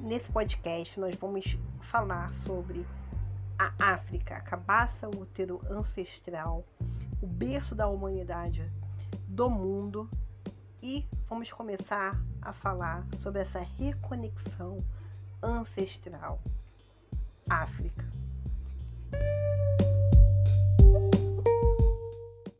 nesse podcast nós vamos falar sobre a África, a cabaça útero ancestral, o berço da humanidade do mundo e vamos começar a falar sobre essa reconexão ancestral. África.